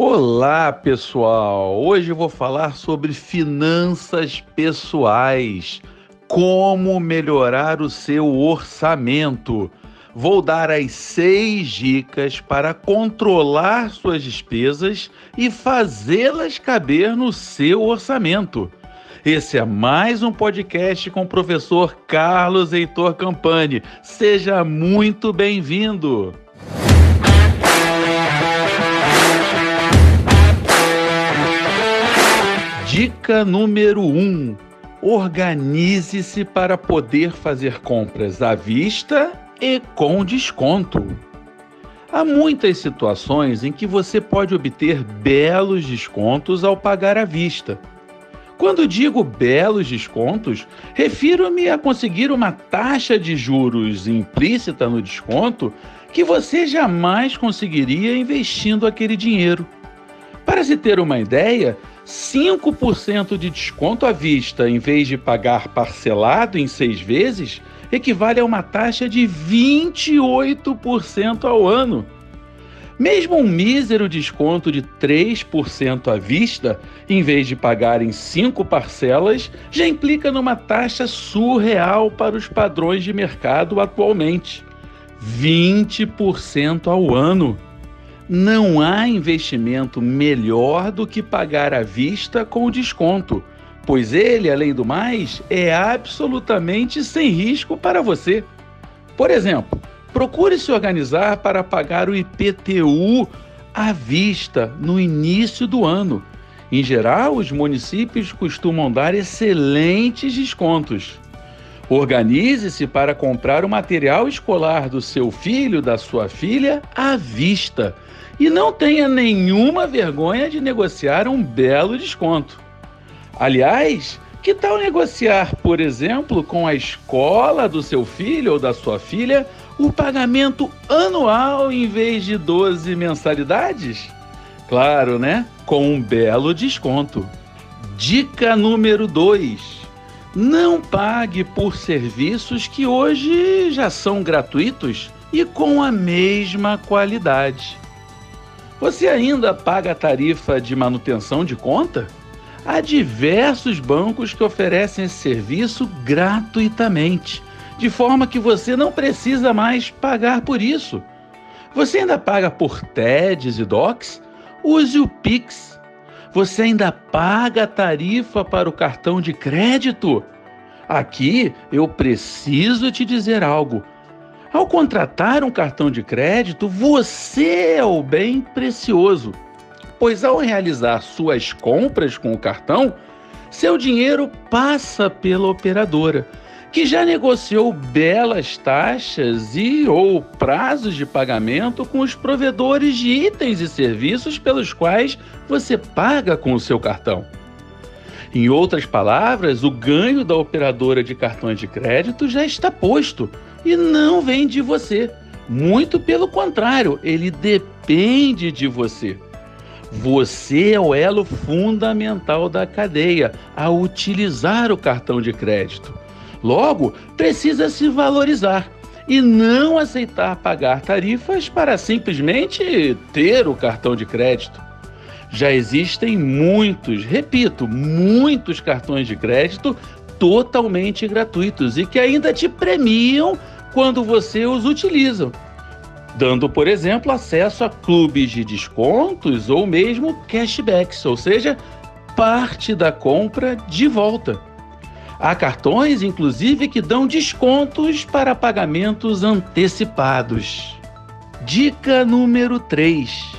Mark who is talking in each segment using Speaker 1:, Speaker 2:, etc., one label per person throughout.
Speaker 1: Olá, pessoal! Hoje vou falar sobre finanças pessoais. Como melhorar o seu orçamento. Vou dar as seis dicas para controlar suas despesas e fazê-las caber no seu orçamento. Esse é mais um podcast com o professor Carlos Heitor Campani. Seja muito bem-vindo! Dica número 1: um, organize-se para poder fazer compras à vista e com desconto. Há muitas situações em que você pode obter belos descontos ao pagar à vista. Quando digo belos descontos, refiro-me a conseguir uma taxa de juros implícita no desconto que você jamais conseguiria investindo aquele dinheiro. Para se ter uma ideia, 5% de desconto à vista em vez de pagar parcelado em seis vezes equivale a uma taxa de 28% ao ano. Mesmo um mísero desconto de 3% à vista, em vez de pagar em cinco parcelas, já implica numa taxa surreal para os padrões de mercado atualmente: 20% ao ano. Não há investimento melhor do que pagar à vista com desconto, pois ele, além do mais, é absolutamente sem risco para você. Por exemplo, procure se organizar para pagar o IPTU à vista no início do ano. Em geral, os municípios costumam dar excelentes descontos. Organize-se para comprar o material escolar do seu filho, da sua filha, à vista e não tenha nenhuma vergonha de negociar um belo desconto. Aliás, que tal negociar, por exemplo, com a escola do seu filho ou da sua filha o pagamento anual em vez de 12 mensalidades? Claro, né? Com um belo desconto. Dica número 2: Não pague por serviços que hoje já são gratuitos e com a mesma qualidade. Você ainda paga a tarifa de manutenção de conta? Há diversos bancos que oferecem esse serviço gratuitamente, de forma que você não precisa mais pagar por isso. Você ainda paga por TEDs e DOCs? Use o Pix. Você ainda paga a tarifa para o cartão de crédito? Aqui eu preciso te dizer algo. Ao contratar um cartão de crédito, você é o bem precioso, pois ao realizar suas compras com o cartão, seu dinheiro passa pela operadora, que já negociou belas taxas e ou prazos de pagamento com os provedores de itens e serviços pelos quais você paga com o seu cartão. Em outras palavras, o ganho da operadora de cartões de crédito já está posto e não vem de você. Muito pelo contrário, ele depende de você. Você é o elo fundamental da cadeia a utilizar o cartão de crédito. Logo, precisa se valorizar e não aceitar pagar tarifas para simplesmente ter o cartão de crédito. Já existem muitos, repito, muitos cartões de crédito totalmente gratuitos e que ainda te premiam quando você os utiliza, dando, por exemplo, acesso a clubes de descontos ou mesmo cashbacks, ou seja, parte da compra de volta. Há cartões, inclusive, que dão descontos para pagamentos antecipados. Dica número 3.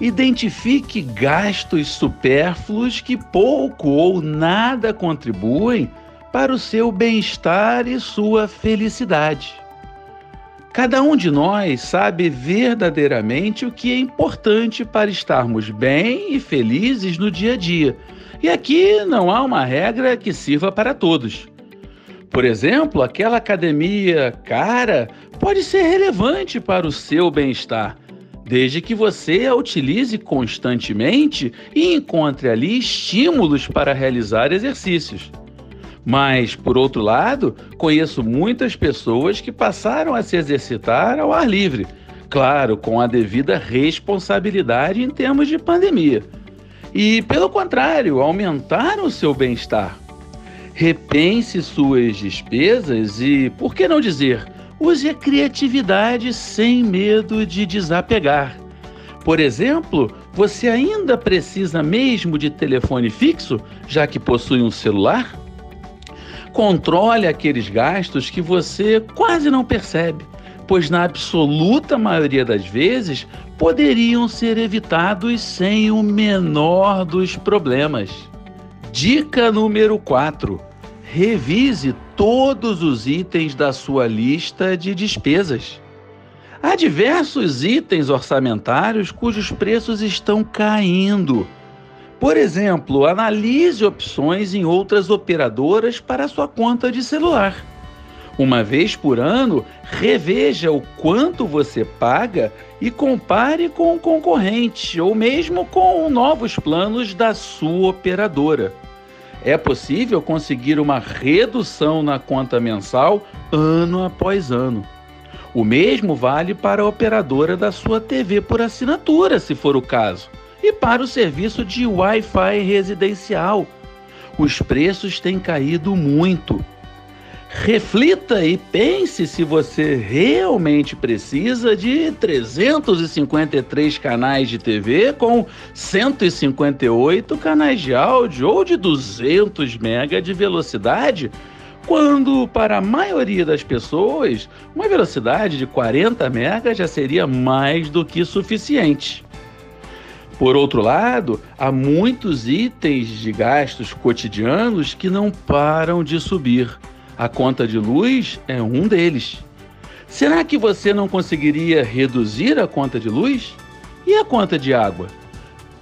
Speaker 1: Identifique gastos supérfluos que pouco ou nada contribuem para o seu bem-estar e sua felicidade. Cada um de nós sabe verdadeiramente o que é importante para estarmos bem e felizes no dia a dia. E aqui não há uma regra que sirva para todos. Por exemplo, aquela academia cara pode ser relevante para o seu bem-estar, desde que você a utilize constantemente e encontre ali estímulos para realizar exercícios. Mas, por outro lado, conheço muitas pessoas que passaram a se exercitar ao ar livre, Claro, com a devida responsabilidade em termos de pandemia. E, pelo contrário, aumentar o seu bem-estar. Repense suas despesas e, por que não dizer, use a criatividade sem medo de desapegar. Por exemplo, você ainda precisa mesmo de telefone fixo, já que possui um celular? Controle aqueles gastos que você quase não percebe, pois na absoluta maioria das vezes poderiam ser evitados sem o menor dos problemas. Dica número 4: revise todos os itens da sua lista de despesas. Há diversos itens orçamentários cujos preços estão caindo. Por exemplo, analise opções em outras operadoras para sua conta de celular. Uma vez por ano, reveja o quanto você paga e compare com o concorrente ou mesmo com novos planos da sua operadora. É possível conseguir uma redução na conta mensal ano após ano. O mesmo vale para a operadora da sua TV por assinatura, se for o caso, e para o serviço de Wi-Fi residencial. Os preços têm caído muito. Reflita e pense se você realmente precisa de 353 canais de TV com 158 canais de áudio ou de 200 MB de velocidade quando para a maioria das pessoas uma velocidade de 40 MB já seria mais do que suficiente. Por outro lado, há muitos itens de gastos cotidianos que não param de subir. A conta de luz é um deles. Será que você não conseguiria reduzir a conta de luz? E a conta de água?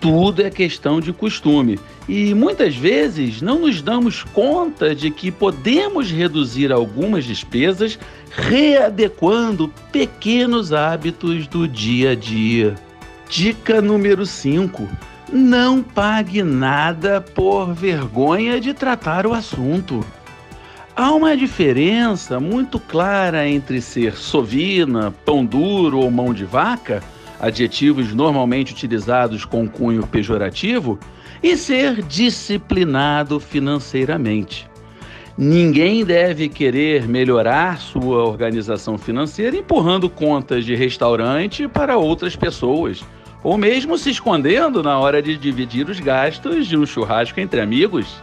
Speaker 1: Tudo é questão de costume e muitas vezes não nos damos conta de que podemos reduzir algumas despesas readequando pequenos hábitos do dia a dia. Dica número 5: não pague nada por vergonha de tratar o assunto. Há uma diferença muito clara entre ser sovina, pão duro ou mão de vaca adjetivos normalmente utilizados com cunho pejorativo, e ser disciplinado financeiramente. Ninguém deve querer melhorar sua organização financeira empurrando contas de restaurante para outras pessoas, ou mesmo se escondendo na hora de dividir os gastos de um churrasco entre amigos.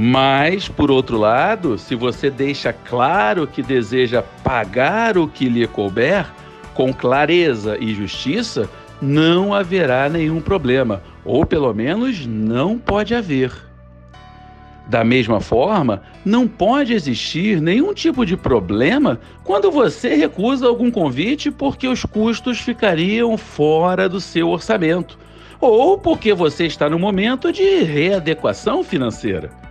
Speaker 1: Mas, por outro lado, se você deixa claro que deseja pagar o que lhe couber, com clareza e justiça, não haverá nenhum problema, ou pelo menos não pode haver. Da mesma forma, não pode existir nenhum tipo de problema quando você recusa algum convite porque os custos ficariam fora do seu orçamento, ou porque você está no momento de readequação financeira.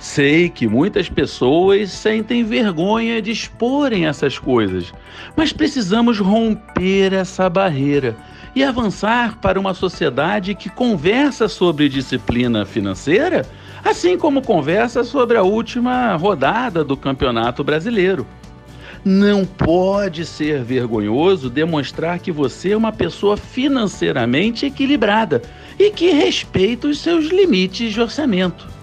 Speaker 1: Sei que muitas pessoas sentem vergonha de exporem essas coisas, mas precisamos romper essa barreira e avançar para uma sociedade que conversa sobre disciplina financeira, assim como conversa sobre a última rodada do Campeonato Brasileiro. Não pode ser vergonhoso demonstrar que você é uma pessoa financeiramente equilibrada e que respeita os seus limites de orçamento.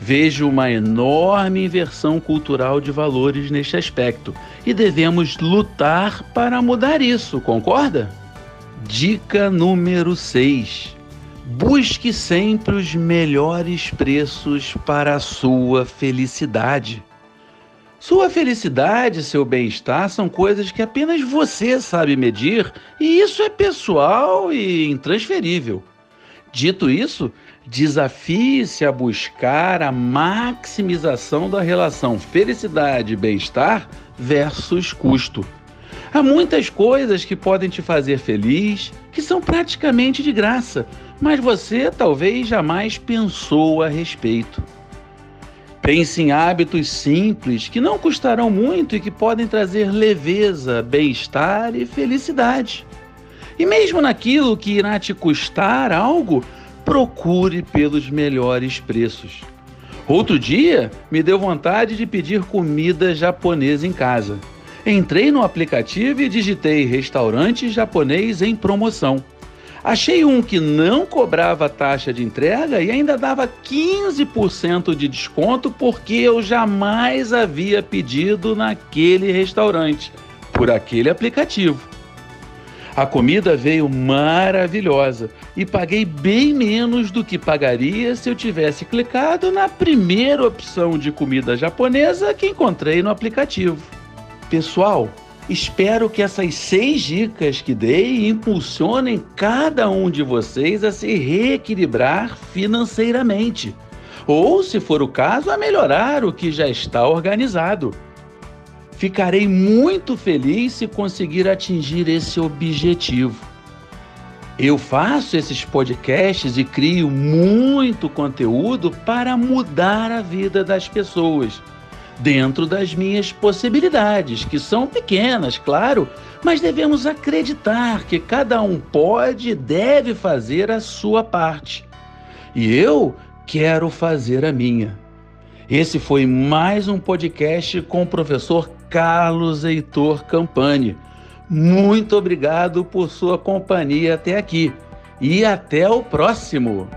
Speaker 1: Vejo uma enorme inversão cultural de valores neste aspecto e devemos lutar para mudar isso, concorda? Dica número 6. Busque sempre os melhores preços para a sua felicidade. Sua felicidade seu bem-estar são coisas que apenas você sabe medir e isso é pessoal e intransferível. Dito isso, desafie-se a buscar a maximização da relação felicidade e bem-estar versus custo. Há muitas coisas que podem te fazer feliz, que são praticamente de graça, mas você talvez jamais pensou a respeito. Pense em hábitos simples que não custarão muito e que podem trazer leveza, bem-estar e felicidade. E mesmo naquilo que irá te custar algo, procure pelos melhores preços. Outro dia me deu vontade de pedir comida japonesa em casa. Entrei no aplicativo e digitei restaurante japonês em promoção. Achei um que não cobrava taxa de entrega e ainda dava 15% de desconto porque eu jamais havia pedido naquele restaurante, por aquele aplicativo. A comida veio maravilhosa e paguei bem menos do que pagaria se eu tivesse clicado na primeira opção de comida japonesa que encontrei no aplicativo. Pessoal, Espero que essas seis dicas que dei impulsionem cada um de vocês a se reequilibrar financeiramente, ou, se for o caso, a melhorar o que já está organizado. Ficarei muito feliz se conseguir atingir esse objetivo. Eu faço esses podcasts e crio muito conteúdo para mudar a vida das pessoas dentro das minhas possibilidades, que são pequenas, claro, mas devemos acreditar que cada um pode e deve fazer a sua parte. E eu quero fazer a minha. Esse foi mais um podcast com o professor Carlos Heitor Campani. Muito obrigado por sua companhia até aqui e até o próximo!